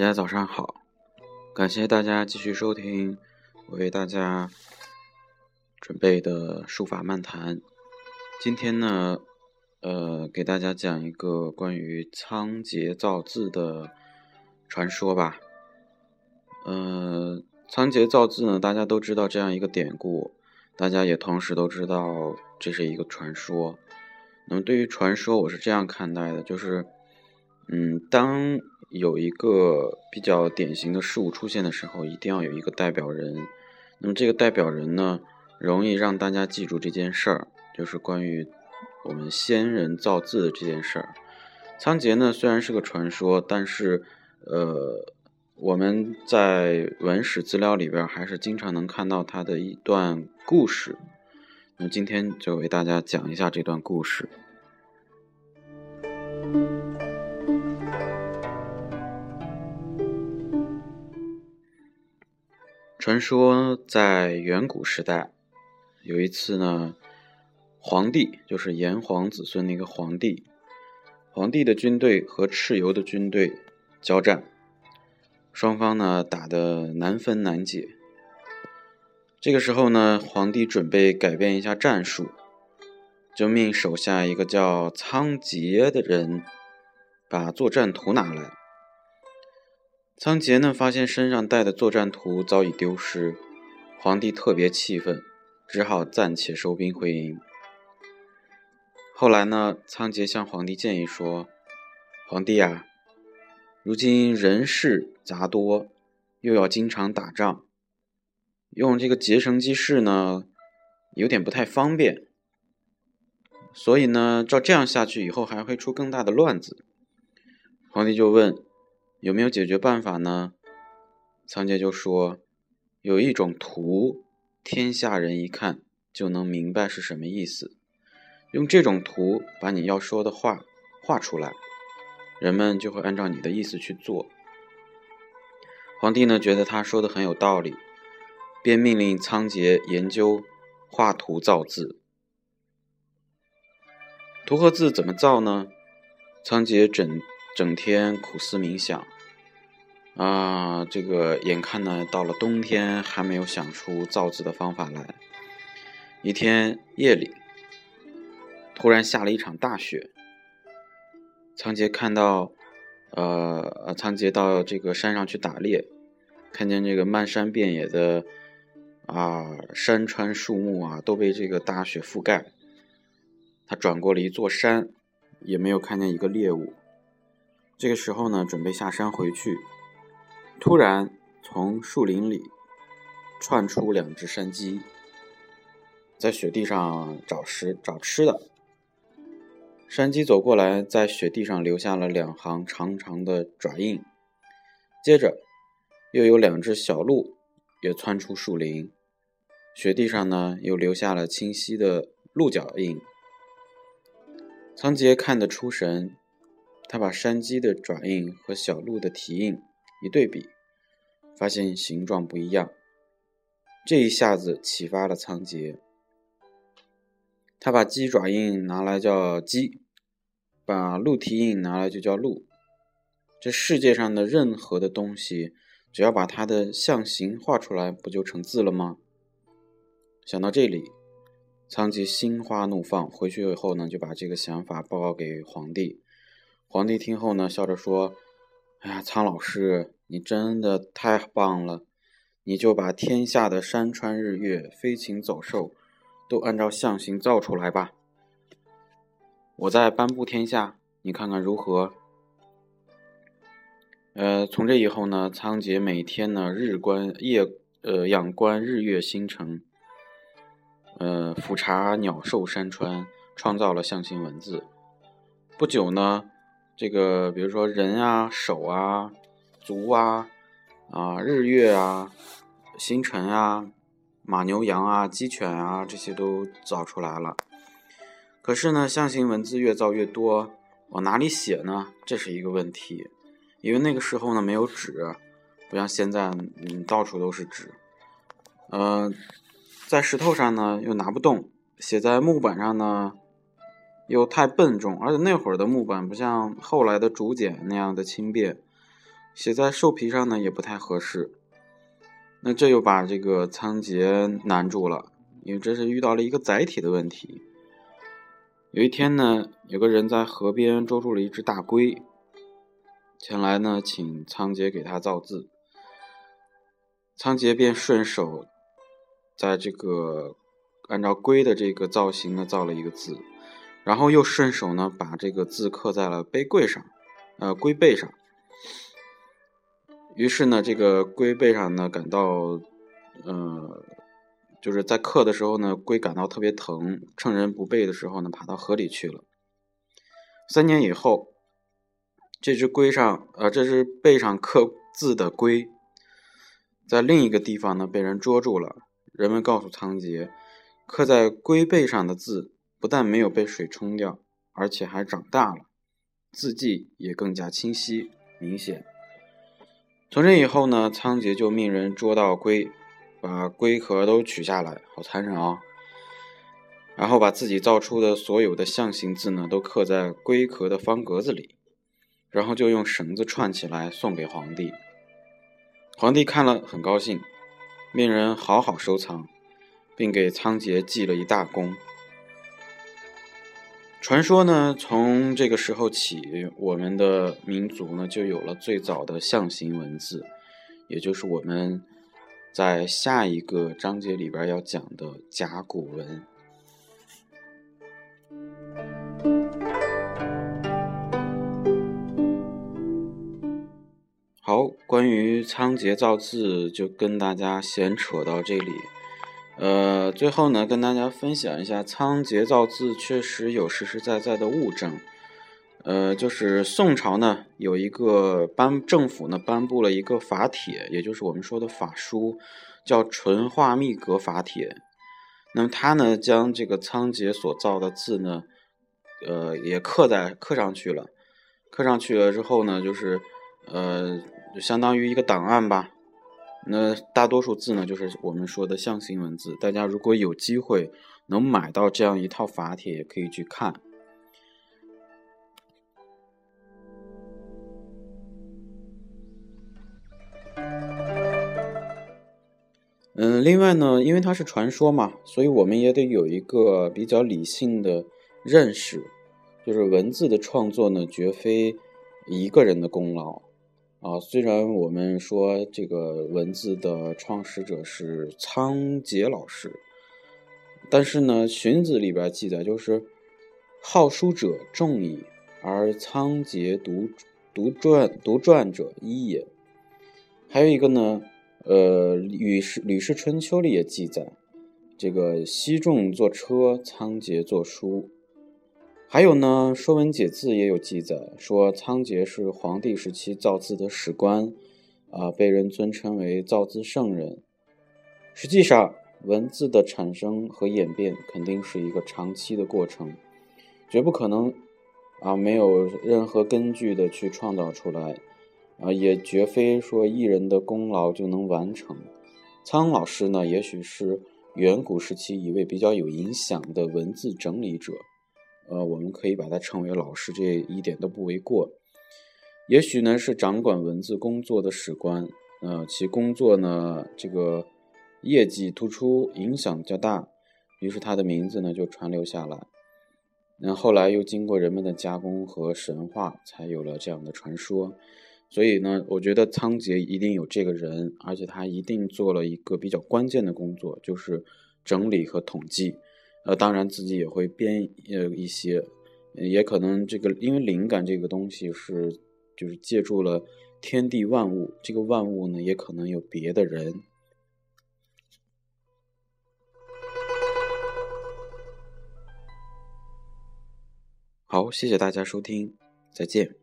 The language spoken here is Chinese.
大家早上好，感谢大家继续收听我为大家准备的书法漫谈。今天呢，呃，给大家讲一个关于仓颉造字的传说吧。呃，仓颉造字呢，大家都知道这样一个典故，大家也同时都知道这是一个传说。那么对于传说，我是这样看待的，就是，嗯，当有一个比较典型的事物出现的时候，一定要有一个代表人。那么这个代表人呢，容易让大家记住这件事儿，就是关于我们先人造字的这件事儿。仓颉呢，虽然是个传说，但是呃，我们在文史资料里边还是经常能看到他的一段故事。那么今天就为大家讲一下这段故事。传说在远古时代，有一次呢，皇帝就是炎黄子孙那个皇帝，皇帝的军队和蚩尤的军队交战，双方呢打得难分难解。这个时候呢，皇帝准备改变一下战术，就命手下一个叫仓颉的人把作战图拿来。仓颉呢，发现身上带的作战图早已丢失，皇帝特别气愤，只好暂且收兵回营。后来呢，仓颉向皇帝建议说：“皇帝啊，如今人事杂多，又要经常打仗，用这个结绳记事呢，有点不太方便。所以呢，照这样下去，以后还会出更大的乱子。”皇帝就问。有没有解决办法呢？仓颉就说：“有一种图，天下人一看就能明白是什么意思。用这种图把你要说的话画出来，人们就会按照你的意思去做。”皇帝呢觉得他说的很有道理，便命令仓颉研究画图造字。图和字怎么造呢？仓颉整。整天苦思冥想，啊，这个眼看呢到了冬天还没有想出造字的方法来。一天夜里，突然下了一场大雪。仓颉看到，呃，仓颉到这个山上去打猎，看见这个漫山遍野的啊山川树木啊都被这个大雪覆盖。他转过了一座山，也没有看见一个猎物。这个时候呢，准备下山回去，突然从树林里窜出两只山鸡，在雪地上找食找吃的。山鸡走过来，在雪地上留下了两行长长的爪印。接着，又有两只小鹿也窜出树林，雪地上呢又留下了清晰的鹿脚印。仓颉看得出神。他把山鸡的爪印和小鹿的蹄印一对比，发现形状不一样。这一下子启发了仓颉。他把鸡爪印拿来叫鸡，把鹿蹄印拿来就叫鹿。这世界上的任何的东西，只要把它的象形画出来，不就成字了吗？想到这里，仓颉心花怒放。回去以后呢，就把这个想法报告给皇帝。皇帝听后呢，笑着说：“哎呀，苍老师，你真的太棒了！你就把天下的山川日月、飞禽走兽，都按照象形造出来吧。我再颁布天下，你看看如何？”呃，从这以后呢，仓颉每天呢日观夜呃仰观日月星辰，呃俯察鸟兽山川，创造了象形文字。不久呢。这个，比如说人啊、手啊、足啊、啊日月啊、星辰啊、马牛羊啊、鸡犬啊，这些都造出来了。可是呢，象形文字越造越多，往哪里写呢？这是一个问题。因为那个时候呢，没有纸，不像现在，嗯，到处都是纸。呃，在石头上呢又拿不动，写在木板上呢。又太笨重，而且那会儿的木板不像后来的竹简那样的轻便，写在兽皮上呢也不太合适。那这又把这个仓颉难住了，因为这是遇到了一个载体的问题。有一天呢，有个人在河边捉住了一只大龟，前来呢请仓颉给他造字。仓颉便顺手在这个按照龟的这个造型呢造了一个字，然后又顺手呢把这个字刻在了杯柜上，呃龟背上。于是呢，这个龟背上呢感到，呃，就是在刻的时候呢，龟感到特别疼，趁人不备的时候呢，爬到河里去了。三年以后，这只龟上，呃，这只背上刻字的龟，在另一个地方呢被人捉住了。人们告诉仓颉，刻在龟背上的字不但没有被水冲掉，而且还长大了，字迹也更加清晰明显。从这以后呢，仓颉就命人捉到龟，把龟壳都取下来，好残忍啊！然后把自己造出的所有的象形字呢，都刻在龟壳的方格子里，然后就用绳子串起来送给皇帝。皇帝看了很高兴，命人好好收藏，并给仓颉记了一大功。传说呢，从这个时候起，我们的民族呢就有了最早的象形文字，也就是我们在下一个章节里边要讲的甲骨文。好，关于仓颉造字，就跟大家闲扯到这里。呃，最后呢，跟大家分享一下仓颉造字确实有实实在在的物证。呃，就是宋朝呢有一个颁政府呢颁布了一个法帖，也就是我们说的法书，叫《淳化密格法帖》。那么他呢将这个仓颉所造的字呢，呃，也刻在刻上去了。刻上去了之后呢，就是呃，相当于一个档案吧。那大多数字呢，就是我们说的象形文字。大家如果有机会能买到这样一套法帖，也可以去看。嗯，另外呢，因为它是传说嘛，所以我们也得有一个比较理性的认识，就是文字的创作呢，绝非一个人的功劳。啊，虽然我们说这个文字的创始者是仓颉老师，但是呢，《荀子》里边记载就是“好书者众矣，而仓颉独独传独传者一也”。还有一个呢，呃，《吕氏吕氏春秋》里也记载，这个西仲坐车，仓颉作书。还有呢，《说文解字》也有记载，说仓颉是黄帝时期造字的史官，啊，被人尊称为造字圣人。实际上，文字的产生和演变肯定是一个长期的过程，绝不可能啊没有任何根据的去创造出来，啊，也绝非说一人的功劳就能完成。仓老师呢，也许是远古时期一位比较有影响的文字整理者。呃，我们可以把它称为老师，这一点都不为过。也许呢是掌管文字工作的史官，呃，其工作呢这个业绩突出，影响较大，于是他的名字呢就传流下来。那后来又经过人们的加工和神话，才有了这样的传说。所以呢，我觉得仓颉一定有这个人，而且他一定做了一个比较关键的工作，就是整理和统计。呃，当然自己也会编呃一些，也可能这个因为灵感这个东西是就是借助了天地万物，这个万物呢也可能有别的人。好，谢谢大家收听，再见。